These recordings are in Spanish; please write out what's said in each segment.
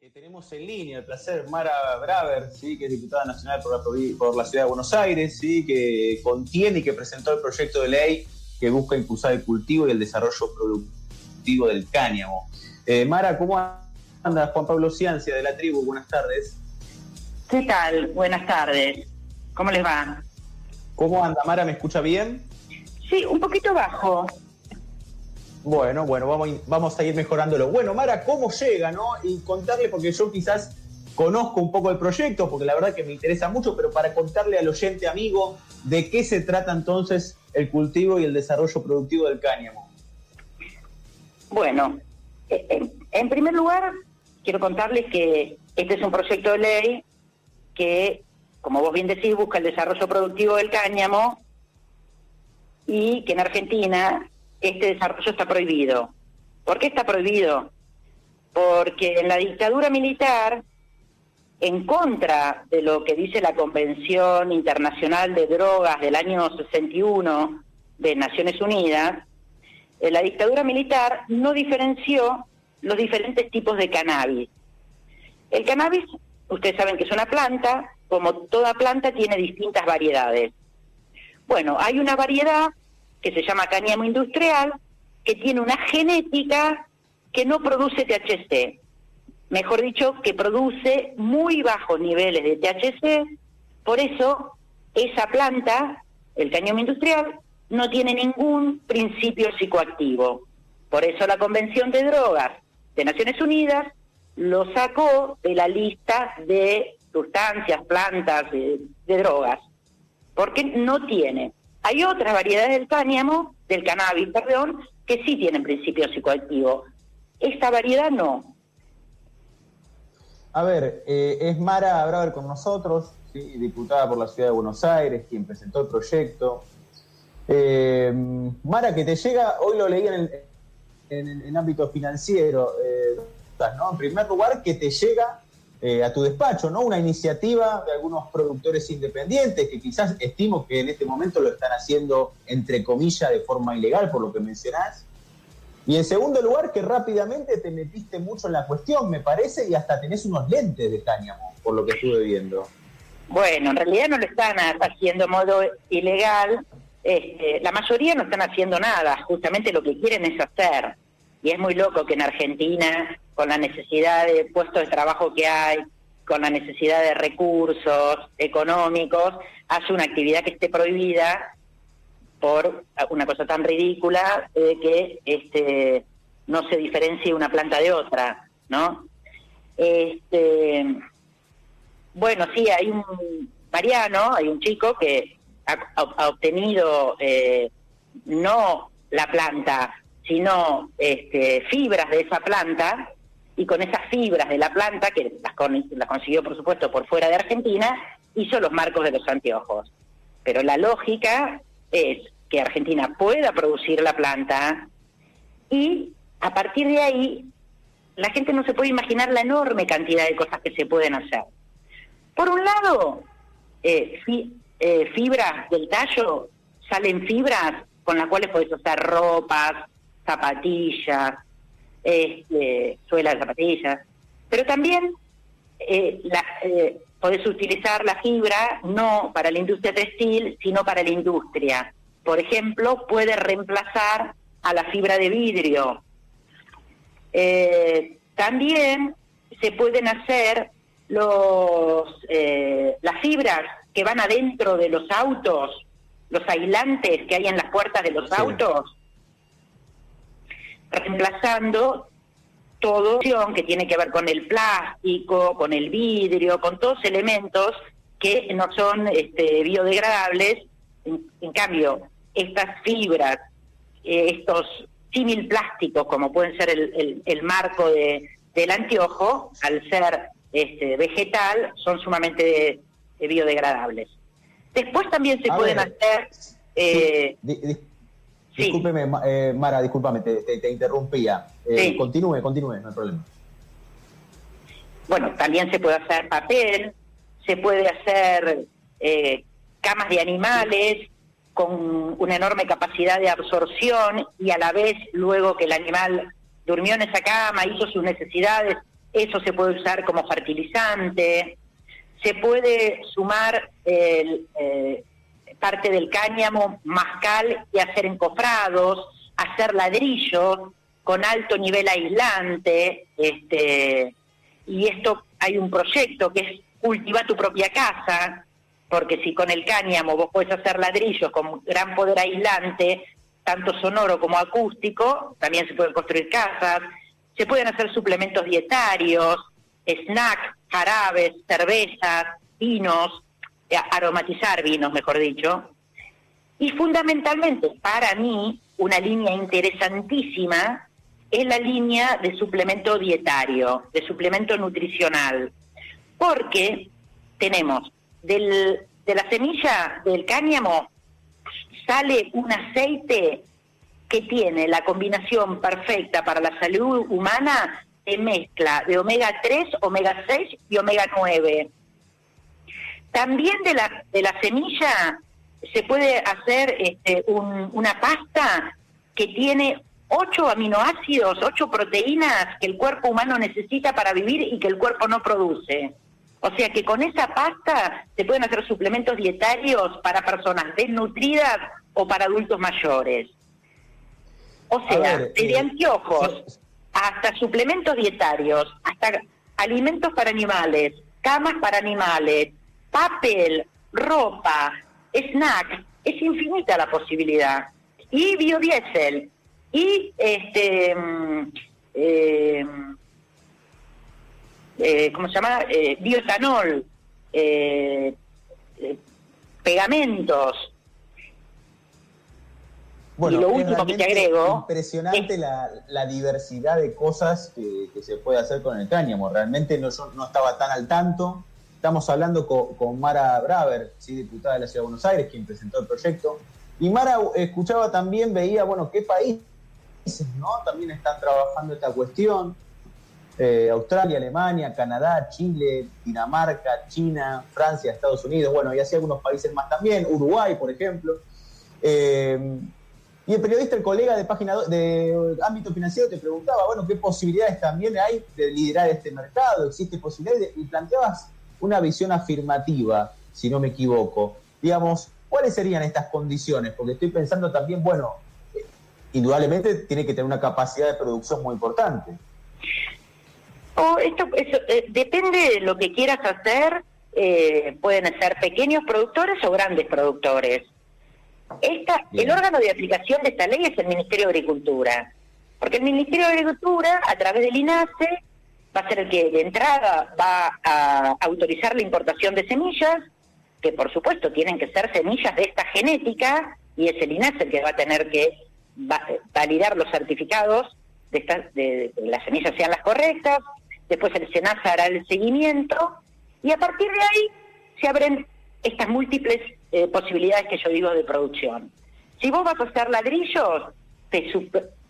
que tenemos en línea, el placer, Mara Braver, ¿sí? que es diputada nacional por la, por la ciudad de Buenos Aires, ¿sí? que contiene y que presentó el proyecto de ley que busca impulsar el cultivo y el desarrollo productivo del cáñamo. Eh, Mara, ¿cómo anda Juan Pablo Ciancia de la tribu? Buenas tardes. ¿Qué tal? Buenas tardes. ¿Cómo les va? ¿Cómo anda, Mara? ¿Me escucha bien? Sí, un poquito bajo. Bueno, bueno, vamos, vamos a ir mejorándolo. Bueno, Mara, ¿cómo llega, no? Y contarle, porque yo quizás conozco un poco el proyecto, porque la verdad que me interesa mucho, pero para contarle al oyente amigo de qué se trata entonces el cultivo y el desarrollo productivo del cáñamo. Bueno, eh, en primer lugar, quiero contarles que este es un proyecto de ley que, como vos bien decís, busca el desarrollo productivo del cáñamo y que en Argentina este desarrollo está prohibido. ¿Por qué está prohibido? Porque en la dictadura militar, en contra de lo que dice la Convención Internacional de Drogas del año 61 de Naciones Unidas, eh, la dictadura militar no diferenció los diferentes tipos de cannabis. El cannabis, ustedes saben que es una planta, como toda planta tiene distintas variedades. Bueno, hay una variedad que se llama cáñamo industrial, que tiene una genética que no produce THC. Mejor dicho, que produce muy bajos niveles de THC, por eso esa planta, el cáñamo industrial, no tiene ningún principio psicoactivo. Por eso la Convención de Drogas de Naciones Unidas lo sacó de la lista de sustancias, plantas, de, de drogas, porque no tiene hay otras variedades del cáñamo, del cannabis, perdón, que sí tienen principio psicoactivo. Esta variedad no. A ver, eh, es Mara Braver con nosotros, diputada por la ciudad de Buenos Aires, quien presentó el proyecto. Eh, Mara, que te llega, hoy lo leí en el en, ámbito financiero, eh, ¿no? En primer lugar, que te llega eh, a tu despacho, ¿no? Una iniciativa de algunos productores independientes que quizás estimo que en este momento lo están haciendo, entre comillas, de forma ilegal, por lo que mencionás. Y en segundo lugar, que rápidamente te metiste mucho en la cuestión, me parece, y hasta tenés unos lentes de cáñamo, por lo que estuve viendo. Bueno, en realidad no lo están haciendo de modo ilegal. Este, la mayoría no están haciendo nada, justamente lo que quieren es hacer. Y es muy loco que en Argentina con la necesidad de puestos de trabajo que hay, con la necesidad de recursos económicos, hace una actividad que esté prohibida por una cosa tan ridícula de que este no se diferencie una planta de otra, ¿no? Este, bueno, sí, hay un Mariano, hay un chico que ha, obtenido eh, no la planta, sino este, fibras de esa planta y con esas fibras de la planta, que las, consiguió por supuesto por fuera de Argentina, hizo los marcos de los anteojos. Pero la lógica es que Argentina pueda producir la planta y a partir de ahí la gente no se puede imaginar la enorme cantidad de cosas que se pueden hacer. Por un lado, eh, eh, fibras del tallo, salen fibras con las cuales puedes hacer ropas, zapatillas, este, suela de zapatillas, pero también eh, la, eh, podés utilizar la fibra no para la industria textil, sino para la industria. Por ejemplo, puede reemplazar a la fibra de vidrio. Eh, también se pueden hacer los eh, las fibras que van adentro de los autos, los aislantes que hay en las puertas de los autos, reemplazando todo que tiene que ver con el plástico, con el vidrio, con todos elementos que no son este, biodegradables. En, cambio, estas fibras, eh, estos símil plásticos, como pueden ser el, el, marco de, del anteojo, al ser este, vegetal, son sumamente biodegradables. Después también se pueden hacer... Eh, Discúlpeme, eh, Mara, discúlpame, te, interrumpía. Eh, continúe, continúe, no hay problema. Bueno, también se puede hacer papel, se puede hacer eh, camas de animales con una enorme capacidad de absorción y a la vez luego que el animal durmió en esa cama, hizo sus necesidades, eso se puede usar como fertilizante, se puede sumar el, eh, parte del cáñamo, mascal y hacer encofrados, hacer ladrillos con alto nivel aislante, este, y esto hay un proyecto que es cultivar tu propia casa, porque si con el cáñamo vos podés hacer ladrillos con gran poder aislante, tanto sonoro como acústico, también se pueden construir casas, se pueden hacer suplementos dietarios, snacks, jarabes, cervezas, vinos, aromatizar vinos, mejor dicho. Y fundamentalmente, para mí, una línea interesantísima es la línea de suplemento dietario, de suplemento nutricional, porque tenemos del, de la semilla del cáñamo sale un aceite que tiene la combinación perfecta para la salud humana de mezcla de omega 3, omega 6 y omega 9. También de la, de la semilla se puede hacer este, una pasta que tiene ocho aminoácidos, ocho proteínas que el cuerpo humano necesita para vivir y que el cuerpo no produce. O sea que con esa pasta se pueden hacer suplementos dietarios para personas desnutridas o para adultos mayores. O sea, desde eh, anteojos hasta suplementos dietarios, hasta alimentos para animales, camas para animales, papel, ropa, snack, es infinita la posibilidad. Y biodiesel, y este mm, eh, eh, ¿cómo se llama? Eh, bioetanol, eh, pegamentos. Bueno, y lo último que te agrego. Impresionante la, diversidad de cosas que, se puede hacer con el cáñamo. Realmente no, no estaba tan al tanto. Estamos hablando con, Mara Braver, ¿sí? diputada de la Ciudad de Buenos Aires, quien presentó el proyecto. Y Mara escuchaba también, veía, bueno, qué países también están trabajando esta cuestión. Eh, Australia, Alemania, Canadá, Chile, Dinamarca, China, Francia, Estados Unidos, bueno, y así algunos países más también, Uruguay, por ejemplo. Eh, y el periodista, el colega de página de ámbito financiero, te preguntaba, bueno, ¿qué posibilidades también hay de liderar este mercado? ¿Existe posibilidades? Y planteabas una visión afirmativa, si no me equivoco. Digamos, ¿cuáles serían estas condiciones? Porque estoy pensando también, bueno, eh, indudablemente tiene que tener una capacidad de producción muy importante. Oh, esto eh, depende de lo que quieras hacer. Eh, pueden ser pequeños productores o grandes productores. Esta, el órgano de aplicación de esta ley es el Ministerio de Agricultura, porque el Ministerio de Agricultura, a través del INASE, va a ser el que de entrada va a autorizar la importación de semillas, que por supuesto tienen que ser semillas de esta genética, y es el INASE el que va a tener que validar los certificados de, de, que las semillas sean las correctas, después el SENASA hará el seguimiento y a partir de ahí se abren estas múltiples eh, posibilidades que yo digo de producción. Si vos vas a hacer ladrillos,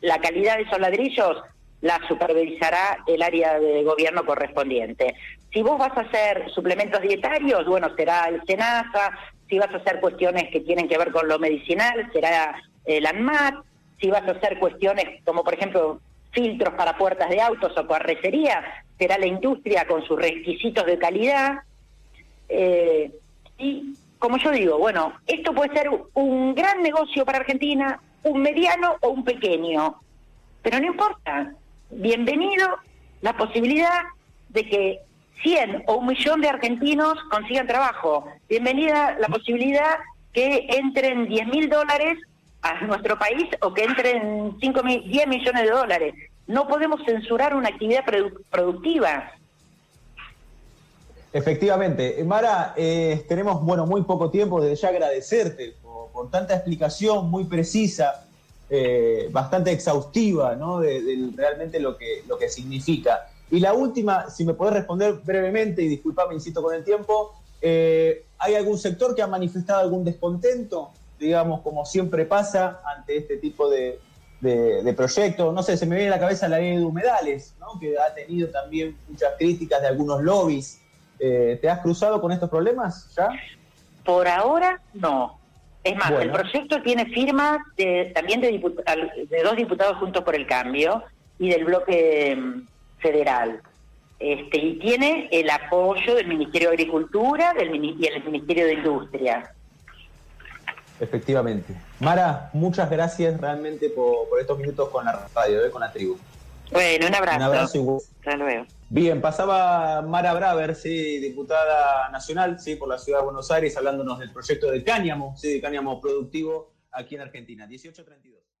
la calidad de esos ladrillos la supervisará el área de gobierno correspondiente. Si vos vas a hacer suplementos dietarios, bueno, será el SENASA. Si vas a hacer cuestiones que tienen que ver con lo medicinal, será el ANMAT. Si vas a hacer cuestiones como, por ejemplo, filtros para puertas de autos o carrecería, será la industria con sus requisitos de calidad. Eh, y como yo digo, bueno, esto puede ser un gran negocio para Argentina, un mediano o un pequeño, pero no importa. Bienvenido la posibilidad de que 100 o un millón de argentinos consigan trabajo. Bienvenida la posibilidad que entren 10 mil dólares a nuestro país o que entren 5, 10 millones de dólares. No podemos censurar una actividad productiva. Efectivamente. Mara, eh, tenemos bueno muy poco tiempo, desde ya agradecerte por, tanta explicación muy precisa, eh, bastante exhaustiva, ¿no? De, realmente lo que, lo que significa. Y la última, si me podés responder brevemente, y disculpame, insisto con el tiempo, eh, ¿hay algún sector que ha manifestado algún descontento digamos, como siempre pasa ante este tipo de, de, proyectos. No sé, se me viene a la cabeza la ley de humedales, ¿no? que ha tenido también muchas críticas de algunos lobbies. Eh, ¿Te has cruzado con estos problemas ya? Por ahora no. Es más, el proyecto tiene firmas de, también de, de dos diputados juntos por el cambio y del bloque mm, federal. este, y tiene el apoyo del Ministerio de Agricultura del, y del Ministerio de Industria. Efectivamente. Mara, muchas gracias realmente por, estos minutos con la radio, eh, con la tribu. Bueno, un abrazo. Un abrazo igual. Hasta luego. Bien, pasaba Mara Braver, sí, diputada nacional, sí, por la ciudad de Buenos Aires, hablándonos del proyecto de cáñamo, sí, de cáñamo productivo aquí en Argentina. 1832.